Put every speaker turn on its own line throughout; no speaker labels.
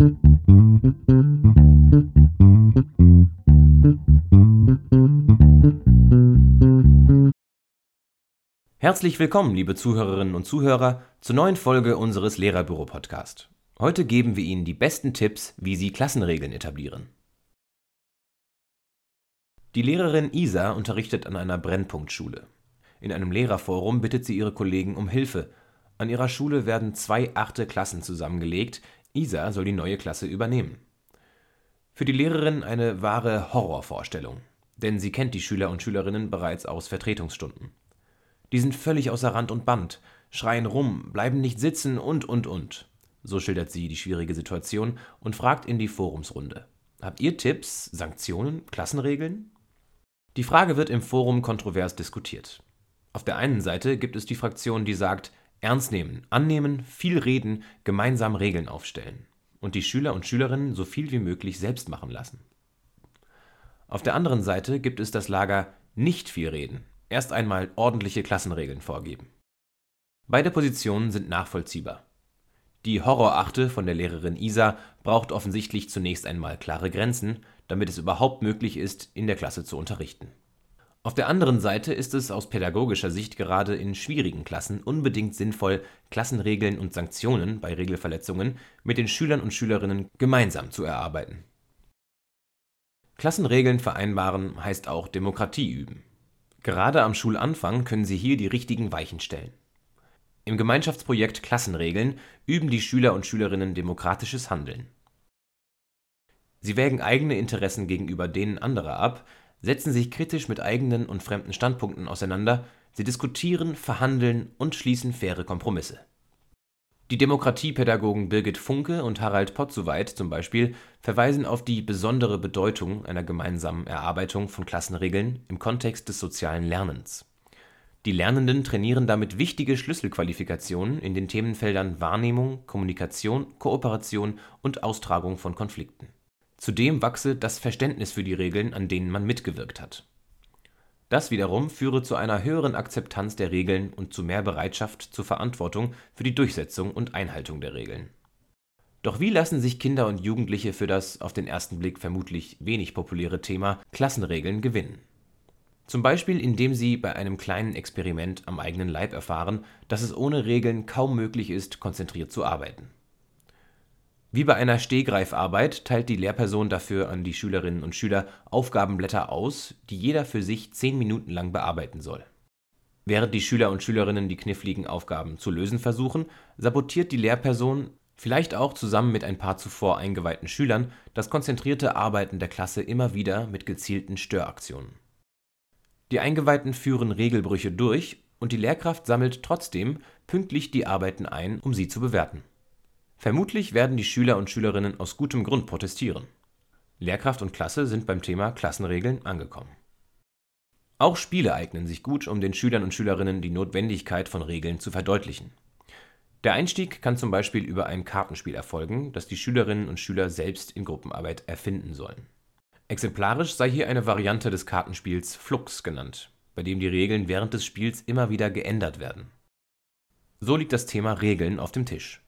Herzlich willkommen, liebe Zuhörerinnen und Zuhörer, zur neuen Folge unseres Lehrerbüro-Podcast. Heute geben wir Ihnen die besten Tipps, wie Sie Klassenregeln etablieren. Die Lehrerin Isa unterrichtet an einer Brennpunktschule. In einem Lehrerforum bittet sie ihre Kollegen um Hilfe. An ihrer Schule werden zwei achte Klassen zusammengelegt. Isa soll die neue Klasse übernehmen. Für die Lehrerin eine wahre Horrorvorstellung, denn sie kennt die Schüler und Schülerinnen bereits aus Vertretungsstunden. Die sind völlig außer Rand und Band, schreien rum, bleiben nicht sitzen und und und. So schildert sie die schwierige Situation und fragt in die Forumsrunde. Habt ihr Tipps, Sanktionen, Klassenregeln? Die Frage wird im Forum kontrovers diskutiert. Auf der einen Seite gibt es die Fraktion, die sagt, ernst nehmen, annehmen, viel reden, gemeinsam Regeln aufstellen und die Schüler und Schülerinnen so viel wie möglich selbst machen lassen. Auf der anderen Seite gibt es das Lager nicht viel reden, erst einmal ordentliche Klassenregeln vorgeben. Beide Positionen sind nachvollziehbar. Die Horrorachte von der Lehrerin Isa braucht offensichtlich zunächst einmal klare Grenzen, damit es überhaupt möglich ist, in der Klasse zu unterrichten. Auf der anderen Seite ist es aus pädagogischer Sicht gerade in schwierigen Klassen unbedingt sinnvoll, Klassenregeln und Sanktionen bei Regelverletzungen mit den Schülern und Schülerinnen gemeinsam zu erarbeiten. Klassenregeln vereinbaren heißt auch Demokratie üben. Gerade am Schulanfang können Sie hier die richtigen Weichen stellen. Im Gemeinschaftsprojekt Klassenregeln üben die Schüler und Schülerinnen demokratisches Handeln. Sie wägen eigene Interessen gegenüber denen anderer ab, setzen sich kritisch mit eigenen und fremden Standpunkten auseinander, sie diskutieren, verhandeln und schließen faire Kompromisse. Die Demokratiepädagogen Birgit Funke und Harald Potzuweit zum Beispiel verweisen auf die besondere Bedeutung einer gemeinsamen Erarbeitung von Klassenregeln im Kontext des sozialen Lernens. Die Lernenden trainieren damit wichtige Schlüsselqualifikationen in den Themenfeldern Wahrnehmung, Kommunikation, Kooperation und Austragung von Konflikten Zudem wachse das Verständnis für die Regeln, an denen man mitgewirkt hat. Das wiederum führe zu einer höheren Akzeptanz der Regeln und zu mehr Bereitschaft zur Verantwortung für die Durchsetzung und Einhaltung der Regeln. Doch wie lassen sich Kinder und Jugendliche für das auf den ersten Blick vermutlich wenig populäre Thema Klassenregeln gewinnen? Zum Beispiel indem sie bei einem kleinen Experiment am eigenen Leib erfahren, dass es ohne Regeln kaum möglich ist, konzentriert zu arbeiten wie bei einer Stehgreifarbeit teilt die Lehrperson dafür an die Schülerinnen und Schüler Aufgabenblätter aus, die jeder für sich zehn Minuten lang bearbeiten soll. Während die Schüler und Schülerinnen die kniffligen Aufgaben zu lösen versuchen, sabotiert die Lehrperson, vielleicht auch zusammen mit ein paar zuvor eingeweihten Schülern, das konzentrierte Arbeiten der Klasse immer wieder mit gezielten Störaktionen. Die Eingeweihten führen Regelbrüche durch und die Lehrkraft sammelt trotzdem pünktlich die Arbeiten ein, um sie zu bewerten Vermutlich werden die Schüler und Schülerinnen aus gutem Grund protestieren. Lehrkraft und Klasse sind beim Thema Klassenregeln angekommen. Auch Spiele eignen sich gut, um den Schülern und Schülerinnen die Notwendigkeit von Regeln zu verdeutlichen. Der Einstieg kann zum Beispiel über ein Kartenspiel erfolgen, das die Schülerinnen und Schüler selbst in Gruppenarbeit erfinden sollen. Exemplarisch sei hier eine Variante des Kartenspiels Flux genannt, bei dem die Regeln während des Spiels immer wieder geändert werden. So liegt das Thema Regeln auf dem Tisch.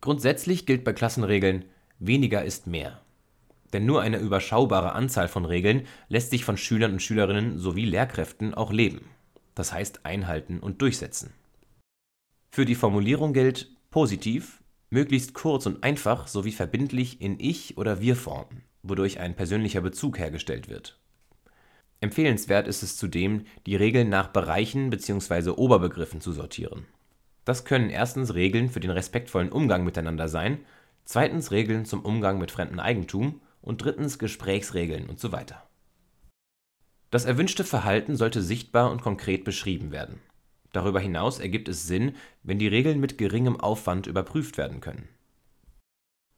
Grundsätzlich gilt bei Klassenregeln weniger ist mehr. Denn nur eine überschaubare Anzahl von Regeln lässt sich von Schülern und Schülerinnen sowie Lehrkräften auch leben, das heißt einhalten und durchsetzen. Für die Formulierung gilt positiv, möglichst kurz und einfach sowie verbindlich in Ich- oder Wir-Form, wodurch ein persönlicher Bezug hergestellt wird. Empfehlenswert ist es zudem, die Regeln nach Bereichen bzw. Oberbegriffen zu sortieren das können erstens Regeln für den respektvollen Umgang miteinander sein, zweitens Regeln zum Umgang mit fremdem Eigentum und drittens Gesprächsregeln und so weiter. Das erwünschte Verhalten sollte sichtbar und konkret beschrieben werden. Darüber hinaus ergibt es Sinn, wenn die Regeln mit geringem Aufwand überprüft werden können.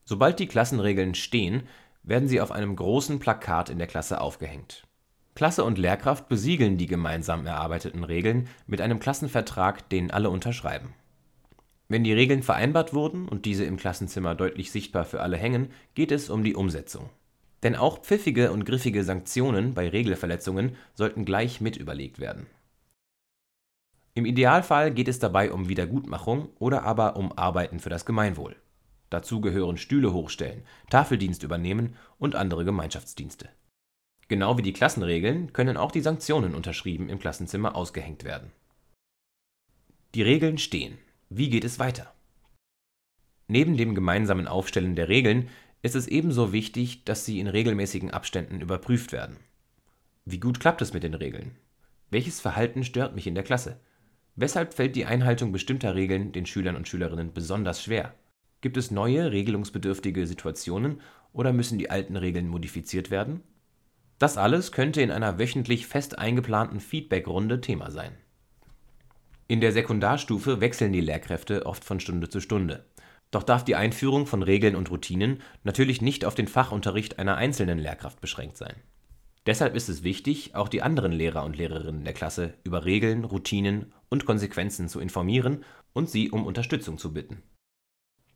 Sobald die Klassenregeln stehen, werden sie auf einem großen Plakat in der Klasse aufgehängt. Klasse und Lehrkraft besiegeln die gemeinsam erarbeiteten Regeln mit einem Klassenvertrag, den alle unterschreiben wenn die Regeln vereinbart wurden und diese im Klassenzimmer deutlich sichtbar für alle hängen, geht es um die Umsetzung. Denn auch pfiffige und griffige Sanktionen bei Regelverletzungen sollten gleich mit überlegt werden. Im Idealfall geht es dabei um Wiedergutmachung oder aber um Arbeiten für das Gemeinwohl. Dazu gehören Stühle hochstellen, Tafeldienst übernehmen und andere Gemeinschaftsdienste. Genau wie die Klassenregeln können auch die Sanktionen unterschrieben im Klassenzimmer ausgehängt werden. Die Regeln stehen. Wie geht es weiter? Neben dem gemeinsamen Aufstellen der Regeln ist es ebenso wichtig, dass sie in regelmäßigen Abständen überprüft werden. Wie gut klappt es mit den Regeln? Welches Verhalten stört mich in der Klasse? Weshalb fällt die Einhaltung bestimmter Regeln den Schülern und Schülerinnen besonders schwer? Gibt es neue, regelungsbedürftige Situationen oder müssen die alten Regeln modifiziert werden? Das alles könnte in einer wöchentlich fest eingeplanten Feedbackrunde Thema sein. In der Sekundarstufe wechseln die Lehrkräfte oft von Stunde zu Stunde. Doch darf die Einführung von Regeln und Routinen natürlich nicht auf den Fachunterricht einer einzelnen Lehrkraft beschränkt sein. Deshalb ist es wichtig, auch die anderen Lehrer und Lehrerinnen der Klasse über Regeln, Routinen und Konsequenzen zu informieren und sie um Unterstützung zu bitten.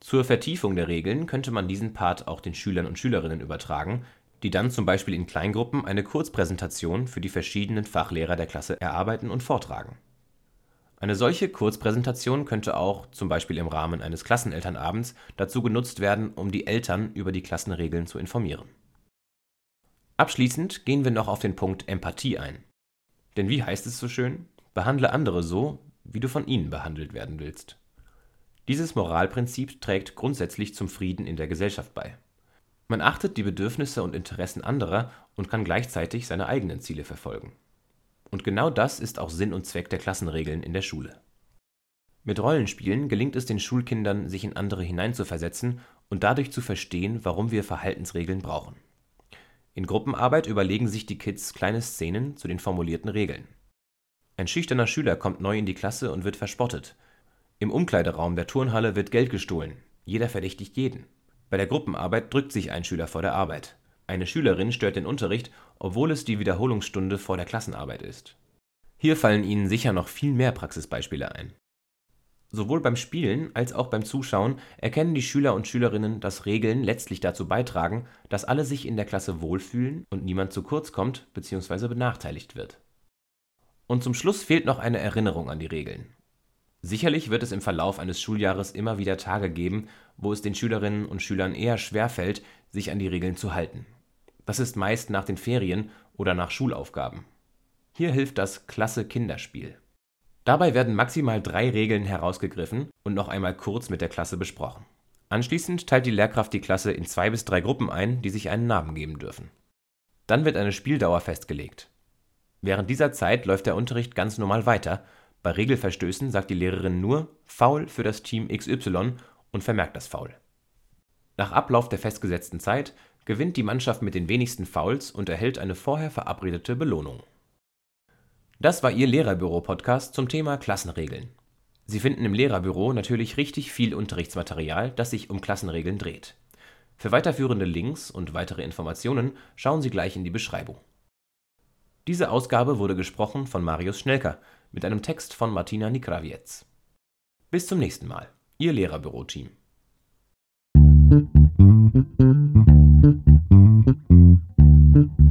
Zur Vertiefung der Regeln könnte man diesen Part auch den Schülern und Schülerinnen übertragen, die dann zum Beispiel in Kleingruppen eine Kurzpräsentation für die verschiedenen Fachlehrer der Klasse erarbeiten und vortragen eine solche Kurzpräsentation könnte auch, zum Beispiel im Rahmen eines Klassenelternabends, dazu genutzt werden, um die Eltern über die Klassenregeln zu informieren. Abschließend gehen wir noch auf den Punkt Empathie ein. Denn wie heißt es so schön? Behandle andere so, wie du von ihnen behandelt werden willst. Dieses Moralprinzip trägt grundsätzlich zum Frieden in der Gesellschaft bei. Man achtet die Bedürfnisse und Interessen anderer und kann gleichzeitig seine eigenen Ziele verfolgen. Und genau das ist auch Sinn und Zweck der Klassenregeln in der Schule. Mit Rollenspielen gelingt es den Schulkindern, sich in andere hineinzuversetzen und dadurch zu verstehen, warum wir Verhaltensregeln brauchen. In Gruppenarbeit überlegen sich die Kids kleine Szenen zu den formulierten Regeln. Ein schüchterner Schüler kommt neu in die Klasse und wird verspottet. Im Umkleideraum der Turnhalle wird Geld gestohlen. Jeder verdächtigt jeden. Bei der Gruppenarbeit drückt sich ein Schüler vor der Arbeit. Eine Schülerin stört den Unterricht, obwohl es die Wiederholungsstunde vor der Klassenarbeit ist. Hier fallen Ihnen sicher noch viel mehr Praxisbeispiele ein. Sowohl beim Spielen als auch beim Zuschauen erkennen die Schüler und Schülerinnen, dass Regeln letztlich dazu beitragen, dass alle sich in der Klasse wohlfühlen und niemand zu kurz kommt bzw. benachteiligt wird. Und zum Schluss fehlt noch eine Erinnerung an die Regeln. Sicherlich wird es im Verlauf eines Schuljahres immer wieder Tage geben, wo es den Schülerinnen und Schülern eher schwerfällt, sich an die Regeln zu halten. Das ist meist nach den Ferien oder nach Schulaufgaben. Hier hilft das Klasse Kinderspiel. Dabei werden maximal drei Regeln herausgegriffen und noch einmal kurz mit der Klasse besprochen. Anschließend teilt die Lehrkraft die Klasse in zwei bis drei Gruppen ein, die sich einen Namen geben dürfen. Dann wird eine Spieldauer festgelegt. Während dieser Zeit läuft der Unterricht ganz normal weiter. Bei Regelverstößen sagt die Lehrerin nur Foul für das Team XY und vermerkt das Foul. Nach Ablauf der festgesetzten Zeit gewinnt die Mannschaft mit den wenigsten Fouls und erhält eine vorher verabredete Belohnung. Das war Ihr Lehrerbüro-Podcast zum Thema Klassenregeln. Sie finden im Lehrerbüro natürlich richtig viel Unterrichtsmaterial, das sich um Klassenregeln dreht. Für weiterführende Links und weitere Informationen schauen Sie gleich in die Beschreibung. Diese Ausgabe wurde gesprochen von Marius Schnelker mit einem Text von Martina Nikrawiec. Bis zum nächsten Mal, Ihr Lehrerbüro-Team. Thank you.